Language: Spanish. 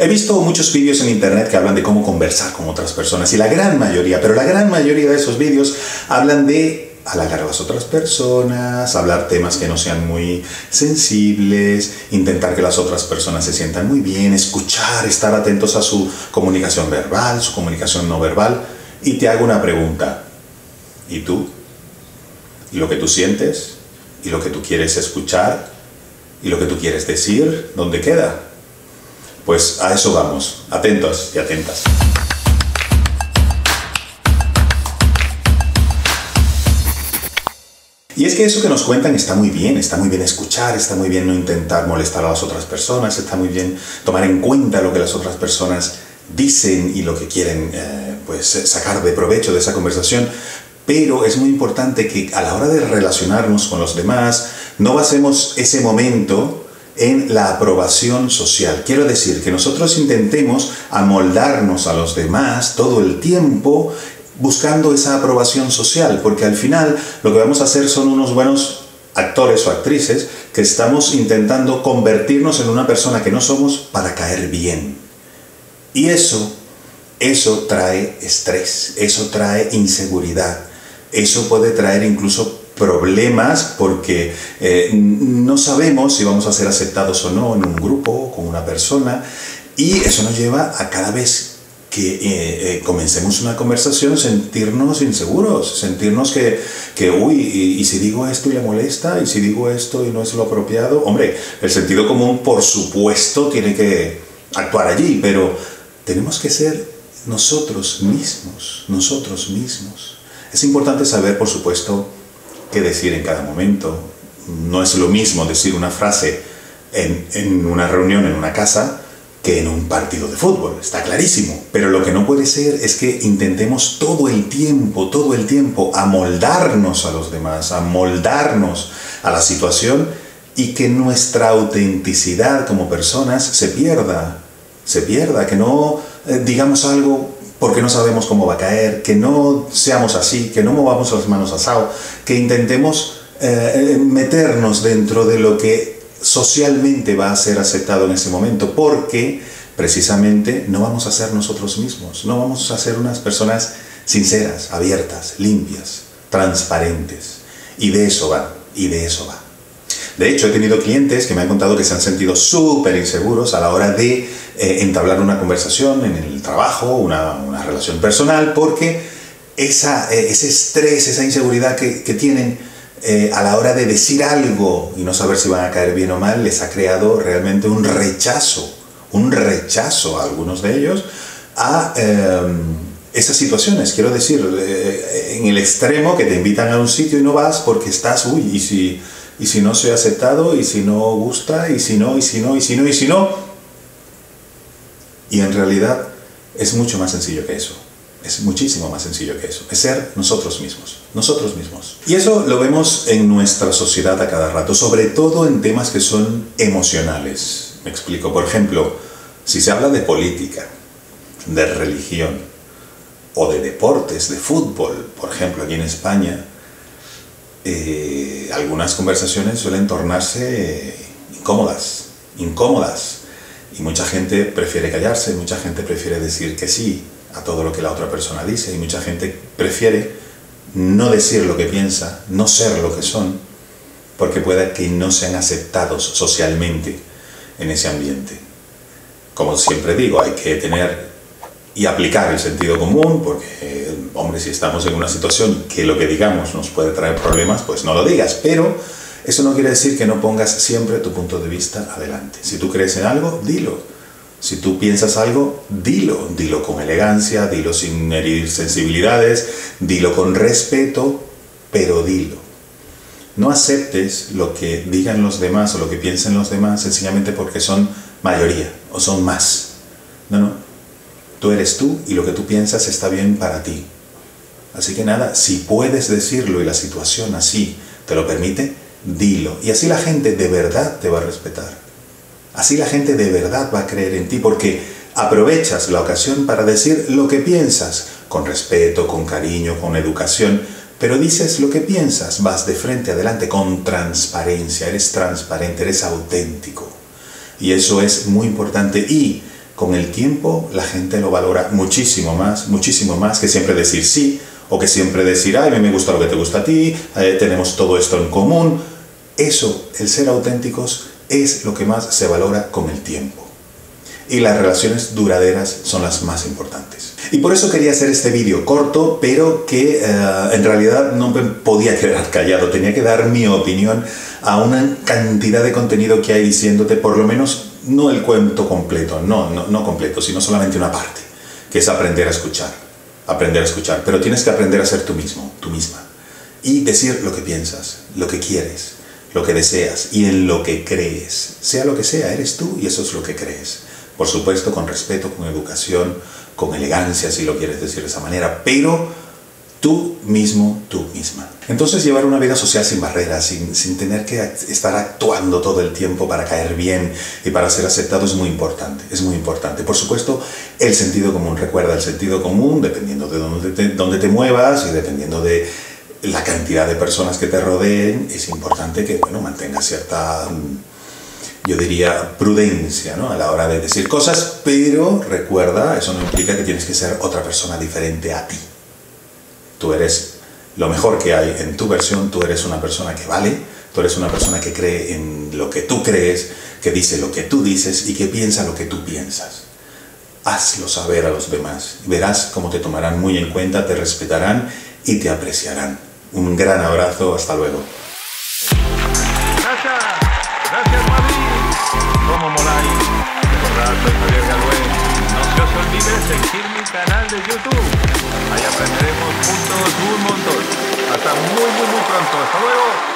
He visto muchos vídeos en internet que hablan de cómo conversar con otras personas y la gran mayoría, pero la gran mayoría de esos vídeos hablan de halagar a las otras personas, hablar temas que no sean muy sensibles, intentar que las otras personas se sientan muy bien, escuchar, estar atentos a su comunicación verbal, su comunicación no verbal. Y te hago una pregunta. ¿Y tú? ¿Y lo que tú sientes? ¿Y lo que tú quieres escuchar? ¿Y lo que tú quieres decir? ¿Dónde queda? Pues a eso vamos. Atentos y atentas. Y es que eso que nos cuentan está muy bien, está muy bien escuchar, está muy bien no intentar molestar a las otras personas, está muy bien tomar en cuenta lo que las otras personas dicen y lo que quieren eh, pues, sacar de provecho de esa conversación, pero es muy importante que a la hora de relacionarnos con los demás no basemos ese momento en la aprobación social. Quiero decir que nosotros intentemos amoldarnos a los demás todo el tiempo buscando esa aprobación social, porque al final lo que vamos a hacer son unos buenos actores o actrices que estamos intentando convertirnos en una persona que no somos para caer bien. Y eso, eso trae estrés, eso trae inseguridad, eso puede traer incluso problemas porque eh, no sabemos si vamos a ser aceptados o no en un grupo, con una persona, y eso nos lleva a cada vez que eh, eh, comencemos una conversación, sentirnos inseguros, sentirnos que, que uy, y, si digo esto y le molesta, y si digo esto y no es lo apropiado, hombre, el sentido común por supuesto tiene que actuar allí, pero tenemos que ser nosotros mismos, nosotros mismos. Es importante saber, por supuesto, qué decir en cada momento. No es lo mismo decir una frase en, una reunión, en una casa, que en un partido de fútbol, está clarísimo. Pero lo que no puede ser es que intentemos todo el tiempo, todo el tiempo, amoldarnos a los demás, amoldarnos a la situación y que nuestra autenticidad como personas se pierda, se pierda, que no eh, digamos algo porque no sabemos cómo va a caer, que no seamos así, que no movamos las manos asado, que intentemos eh, eh, meternos dentro de lo que socialmente va a ser aceptado en ese momento, porque precisamente no vamos a ser nosotros mismos, no vamos a ser unas personas sinceras, abiertas, limpias, transparentes. Y de eso va, y de eso va. De hecho, he tenido clientes que me han contado que se han sentido súper inseguros a la hora de eh, entablar una conversación en el trabajo, una, relación personal, porque esa, eh, ese estrés, esa inseguridad que, que tienen, eh, a la hora de decir algo y no saber si van a caer bien o mal, les ha creado realmente un rechazo, un rechazo a algunos de ellos a em, esas situaciones. Quiero decir, eh, en el extremo que te invitan a un sitio y no vas porque estás, uy, y si, y si no soy aceptado, y si no gusta, y si no, y si no, y si no, y si no. Y en realidad es mucho más sencillo que eso. Es muchísimo más sencillo que eso. Es ser nosotros mismos. Nosotros mismos. Y eso lo vemos en nuestra sociedad a cada rato, sobre todo en temas que son emocionales. Me explico. Por ejemplo, si se habla de política, de religión o de deportes, de fútbol, por ejemplo, aquí en España, eh, algunas conversaciones suelen tornarse incómodas, incómodas. Y mucha gente prefiere callarse, mucha gente prefiere decir que sí, a todo lo que la otra persona dice y mucha gente prefiere no decir lo que piensa, no ser lo que son, porque pueda que no sean aceptados socialmente en ese ambiente. Como siempre digo, hay que tener y aplicar el sentido común, porque, hombre, si estamos en una situación que lo que digamos nos puede traer problemas, pues no lo digas, pero eso no quiere decir que no pongas siempre tu punto de vista adelante. Si tú crees en algo, dilo si tú piensas algo, dilo, dilo con elegancia, dilo sin herir sensibilidades, dilo con respeto, pero dilo. No aceptes lo que digan los demás o lo que piensen los demás sencillamente porque son mayoría o son más. No, no. Tú eres tú y lo que tú piensas está bien para ti. Así que nada, si puedes decirlo y la situación así te lo permite, dilo. Y así la gente de verdad te va a respetar. Así la gente de verdad va a creer en ti porque aprovechas la ocasión para decir lo que piensas, con respeto, con cariño, con educación, pero dices lo que piensas, vas de frente adelante con transparencia, eres transparente, eres auténtico. Y eso es muy importante. Y con el tiempo la gente lo valora muchísimo más, muchísimo más que siempre decir sí o que siempre decir, ay, me gusta lo que te gusta a ti, eh, tenemos todo esto en común. Eso, el ser auténticos, es lo que más se valora con el tiempo. Y las relaciones duraderas son las más importantes. Y por eso quería hacer este vídeo corto, pero que eh, en realidad no me podía quedar callado. Tenía que dar mi opinión a una cantidad de contenido que hay diciéndote, por lo menos, no el cuento completo, no, no, no completo, sino solamente una parte, que es aprender a escuchar. Aprender a escuchar. Pero tienes que aprender a ser tú mismo, tú misma. Y decir lo que piensas, lo que quieres, lo que deseas y en lo que crees. Sea lo que sea, eres tú y eso es lo que crees. Por supuesto, con respeto, con educación, con elegancia, si lo quieres decir de esa manera, pero tú mismo, tú misma. Entonces llevar una vida social sin barreras, sin, sin, tener que estar actuando todo el tiempo para caer bien y para ser aceptado es muy importante, es muy importante. Por supuesto, el sentido común, recuerda, el sentido común, dependiendo de dónde te, dónde te muevas y dependiendo de la cantidad de personas que te rodeen, es importante que, bueno, mantengas cierta yo diría, prudencia ¿no? a la hora de decir cosas, pero recuerda, eso no implica que tienes que ser otra persona diferente a ti. Tú eres lo mejor que hay en tu versión, tú eres una persona que vale, tú eres una persona que cree en lo que tú crees, que dice lo que tú dices y que piensa lo que tú piensas. Hazlo saber a los demás. Verás cómo te tomarán muy en cuenta, te respetarán y te apreciarán. Un gran abrazo, hasta luego. Gracias, gracias Madrid. ¿Cómo moláis? Recordad, soy Javier Galué. No se os olvide seguir mi canal de YouTube. Ahí aprenderemos juntos un montón. Hasta muy, muy, muy pronto. Hasta luego.